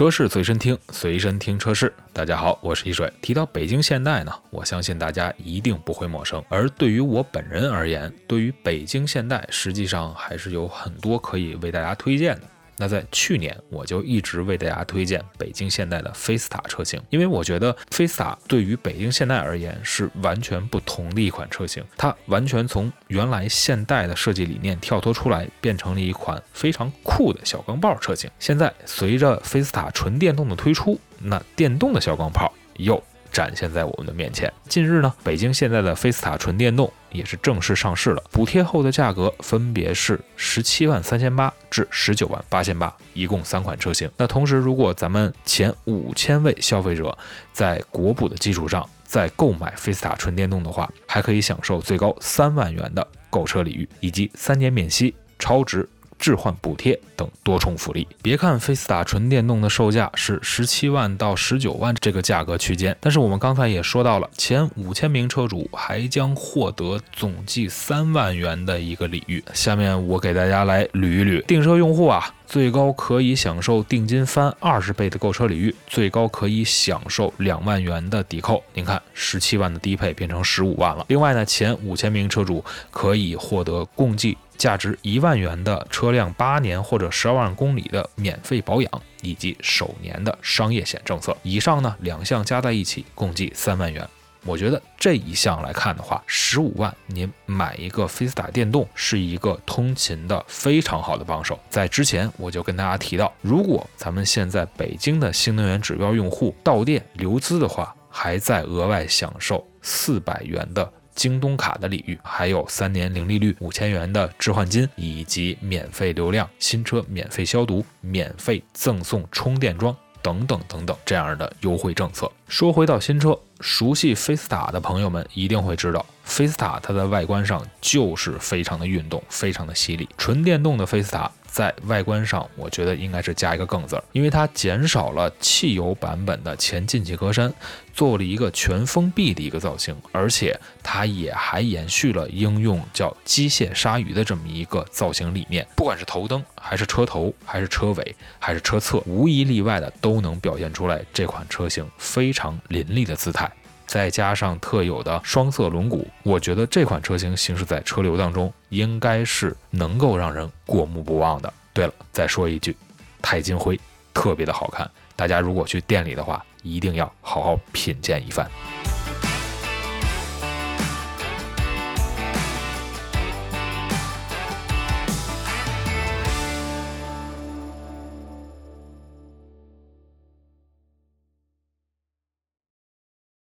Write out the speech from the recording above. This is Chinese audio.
车市随身听，随身听车市。大家好，我是一水。提到北京现代呢，我相信大家一定不会陌生。而对于我本人而言，对于北京现代，实际上还是有很多可以为大家推荐的。那在去年，我就一直为大家推荐北京现代的菲斯塔车型，因为我觉得菲斯塔对于北京现代而言是完全不同的一款车型，它完全从原来现代的设计理念跳脱出来，变成了一款非常酷的小钢炮车型。现在随着菲斯塔纯电动的推出，那电动的小钢炮又。展现在我们的面前。近日呢，北京现在的菲斯塔纯电动也是正式上市了，补贴后的价格分别是十七万三千八至十九万八千八，一共三款车型。那同时，如果咱们前五千位消费者在国补的基础上再购买菲斯塔纯电动的话，还可以享受最高三万元的购车礼遇，以及三年免息、超值。置换补贴等多重福利。别看菲斯塔纯电动的售价是十七万到十九万这个价格区间，但是我们刚才也说到了，前五千名车主还将获得总计三万元的一个礼遇。下面我给大家来捋一捋，订车用户啊，最高可以享受定金翻二十倍的购车礼遇，最高可以享受两万元的抵扣。您看，十七万的低配变成十五万了。另外呢，前五千名车主可以获得共计。价值一万元的车辆八年或者十二万公里的免费保养，以及首年的商业险政策，以上呢两项加在一起共计三万元。我觉得这一项来看的话，十五万您买一个菲斯塔电动是一个通勤的非常好的帮手。在之前我就跟大家提到，如果咱们现在北京的新能源指标用户到店留资的话，还在额外享受四百元的。京东卡的礼遇，还有三年零利率、五千元的置换金，以及免费流量、新车免费消毒、免费赠送充电桩等等等等这样的优惠政策。说回到新车，熟悉菲斯塔的朋友们一定会知道，菲斯塔它在外观上就是非常的运动，非常的犀利。纯电动的菲斯塔。在外观上，我觉得应该是加一个“更”字儿，因为它减少了汽油版本的前进气格栅，做了一个全封闭的一个造型，而且它也还延续了应用叫机械鲨鱼的这么一个造型理念。不管是头灯，还是车头，还是车尾，还是车侧，无一例外的都能表现出来这款车型非常凌厉的姿态。再加上特有的双色轮毂，我觉得这款车型行驶在车流当中，应该是能够让人过目不忘的。对了，再说一句，钛金灰特别的好看，大家如果去店里的话，一定要好好品鉴一番。